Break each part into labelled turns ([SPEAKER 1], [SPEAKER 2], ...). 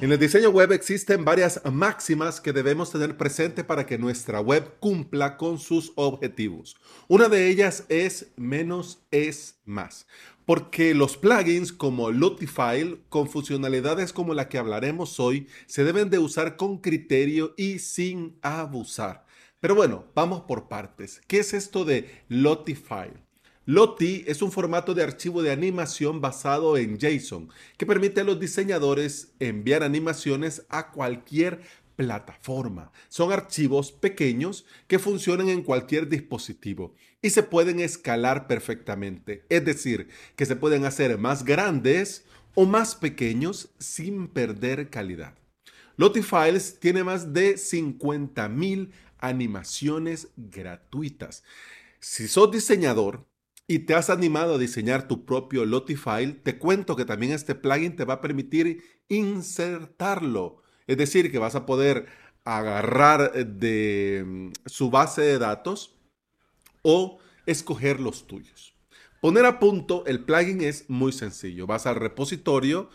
[SPEAKER 1] En el diseño web existen varias máximas que debemos tener presente para que nuestra web cumpla con sus objetivos. Una de ellas es menos es más. Porque los plugins como Lotifile, con funcionalidades como la que hablaremos hoy, se deben de usar con criterio y sin abusar. Pero bueno, vamos por partes. ¿Qué es esto de Lotifile? Lottie es un formato de archivo de animación basado en JSON que permite a los diseñadores enviar animaciones a cualquier plataforma. Son archivos pequeños que funcionan en cualquier dispositivo y se pueden escalar perfectamente, es decir, que se pueden hacer más grandes o más pequeños sin perder calidad. Lottie Files tiene más de 50.000 animaciones gratuitas. Si sos diseñador, y te has animado a diseñar tu propio Lotifile, te cuento que también este plugin te va a permitir insertarlo. Es decir, que vas a poder agarrar de mm, su base de datos o escoger los tuyos. Poner a punto el plugin es muy sencillo. Vas al repositorio,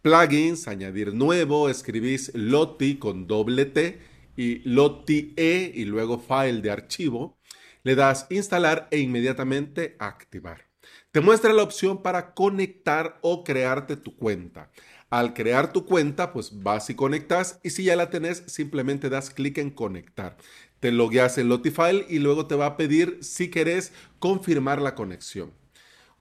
[SPEAKER 1] plugins, añadir nuevo, escribís Loti con doble T y Loti E y luego file de archivo le das instalar e inmediatamente activar. Te muestra la opción para conectar o crearte tu cuenta. Al crear tu cuenta, pues vas y conectas y si ya la tenés, simplemente das clic en conectar. Te logueas en Lotifile y luego te va a pedir si querés confirmar la conexión.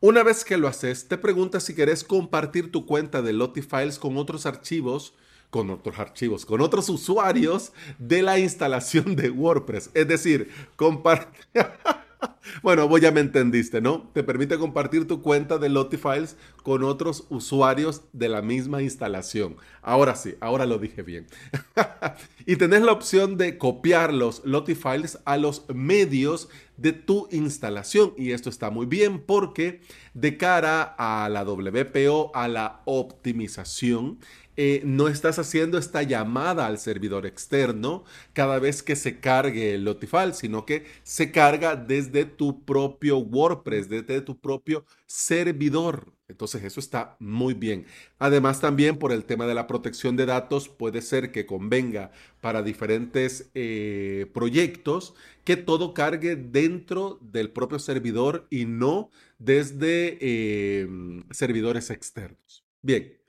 [SPEAKER 1] Una vez que lo haces, te pregunta si querés compartir tu cuenta de Lotifiles con otros archivos con otros archivos, con otros usuarios de la instalación de WordPress. Es decir, compartir... bueno, vos ya me entendiste, ¿no? Te permite compartir tu cuenta de Lotifiles con otros usuarios de la misma instalación. Ahora sí, ahora lo dije bien. y tenés la opción de copiar los Lotifiles a los medios de tu instalación. Y esto está muy bien porque de cara a la WPO, a la optimización, eh, no estás haciendo esta llamada al servidor externo cada vez que se cargue el Lotifile, sino que se carga desde tu propio WordPress, desde tu propio servidor. Entonces eso está muy bien. Además también por el tema de la protección de datos puede ser que convenga para diferentes eh, proyectos que todo cargue dentro del propio servidor y no desde eh, servidores externos. Bien,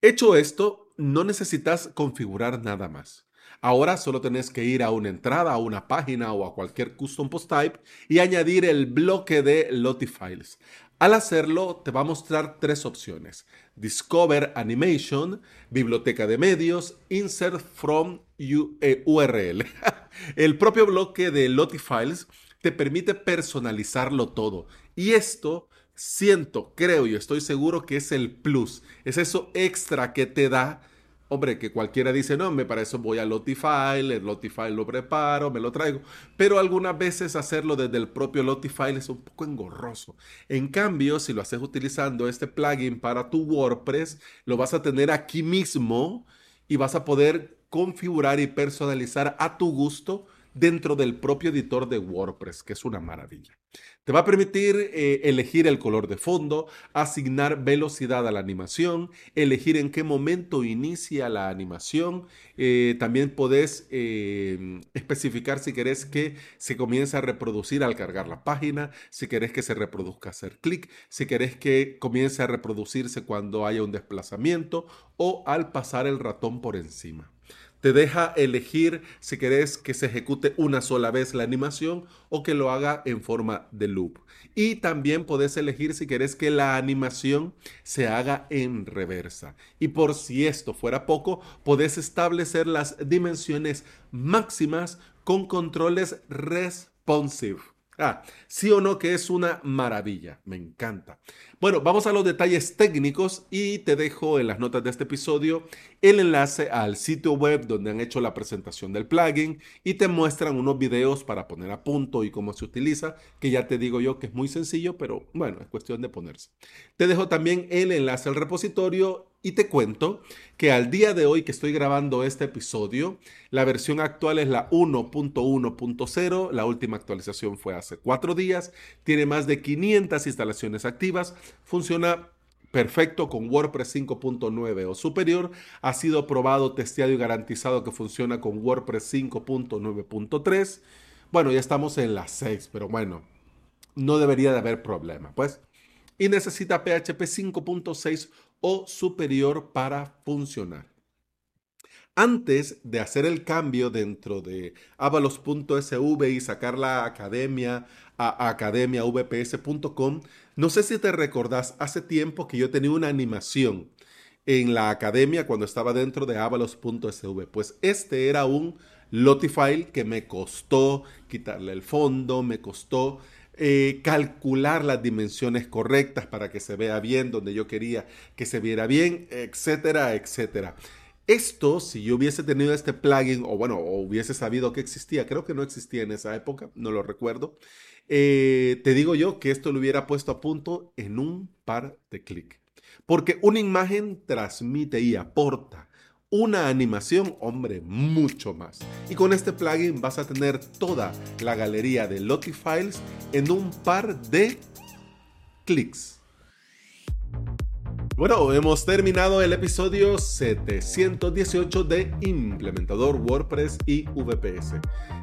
[SPEAKER 1] Hecho esto, no necesitas configurar nada más. Ahora solo tenés que ir a una entrada, a una página o a cualquier custom post type y añadir el bloque de Lotifiles. Al hacerlo, te va a mostrar tres opciones. Discover Animation, Biblioteca de Medios, Insert from URL. El propio bloque de Lotifiles te permite personalizarlo todo. Y esto siento, creo y estoy seguro que es el plus. Es eso extra que te da. Hombre, que cualquiera dice, no, me para eso voy a Lotifile, el Lotifile lo preparo, me lo traigo. Pero algunas veces hacerlo desde el propio Lotifile es un poco engorroso. En cambio, si lo haces utilizando este plugin para tu WordPress, lo vas a tener aquí mismo y vas a poder configurar y personalizar a tu gusto dentro del propio editor de WordPress, que es una maravilla. Te va a permitir eh, elegir el color de fondo, asignar velocidad a la animación, elegir en qué momento inicia la animación. Eh, también podés eh, especificar si querés que se comience a reproducir al cargar la página, si querés que se reproduzca hacer clic, si querés que comience a reproducirse cuando haya un desplazamiento o al pasar el ratón por encima. Te deja elegir si querés que se ejecute una sola vez la animación o que lo haga en forma de loop. Y también podés elegir si querés que la animación se haga en reversa. Y por si esto fuera poco, podés establecer las dimensiones máximas con controles responsive. Ah, sí o no que es una maravilla, me encanta. Bueno, vamos a los detalles técnicos y te dejo en las notas de este episodio el enlace al sitio web donde han hecho la presentación del plugin y te muestran unos videos para poner a punto y cómo se utiliza, que ya te digo yo que es muy sencillo, pero bueno, es cuestión de ponerse. Te dejo también el enlace al repositorio y te cuento que al día de hoy que estoy grabando este episodio, la versión actual es la 1.1.0, la última actualización fue hace cuatro días, tiene más de 500 instalaciones activas, funciona perfecto con WordPress 5.9 o superior. Ha sido probado, testeado y garantizado que funciona con WordPress 5.9.3. Bueno, ya estamos en las 6, pero bueno, no debería de haber problema, pues. Y necesita PHP 5.6 o superior para funcionar. Antes de hacer el cambio dentro de avalos.sv y sacar la academia a academiavps.com, no sé si te recordás, hace tiempo que yo tenía una animación en la academia cuando estaba dentro de avalos.sv. Pues este era un Lottie file que me costó quitarle el fondo, me costó eh, calcular las dimensiones correctas para que se vea bien donde yo quería que se viera bien, etcétera, etcétera. Esto, si yo hubiese tenido este plugin, o bueno, o hubiese sabido que existía, creo que no existía en esa época, no lo recuerdo, eh, te digo yo que esto lo hubiera puesto a punto en un par de clics. Porque una imagen transmite y aporta una animación, hombre, mucho más. Y con este plugin vas a tener toda la galería de Lottie Files en un par de clics. Bueno, hemos terminado el episodio 718 de Implementador WordPress y VPS.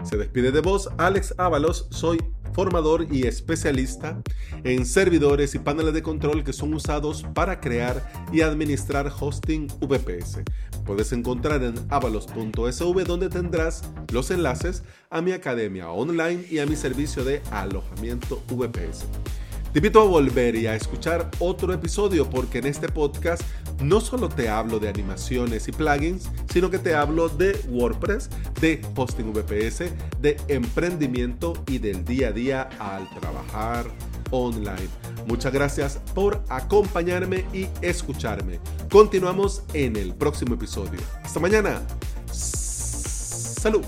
[SPEAKER 1] Se despide de vos Alex Ábalos, soy formador y especialista en servidores y paneles de control que son usados para crear y administrar hosting VPS. Puedes encontrar en avalos.sv donde tendrás los enlaces a mi academia online y a mi servicio de alojamiento VPS. Te invito a volver y a escuchar otro episodio porque en este podcast no solo te hablo de animaciones y plugins, sino que te hablo de WordPress, de hosting VPS, de emprendimiento y del día a día al trabajar online. Muchas gracias por acompañarme y escucharme. Continuamos en el próximo episodio. Hasta mañana. Salud.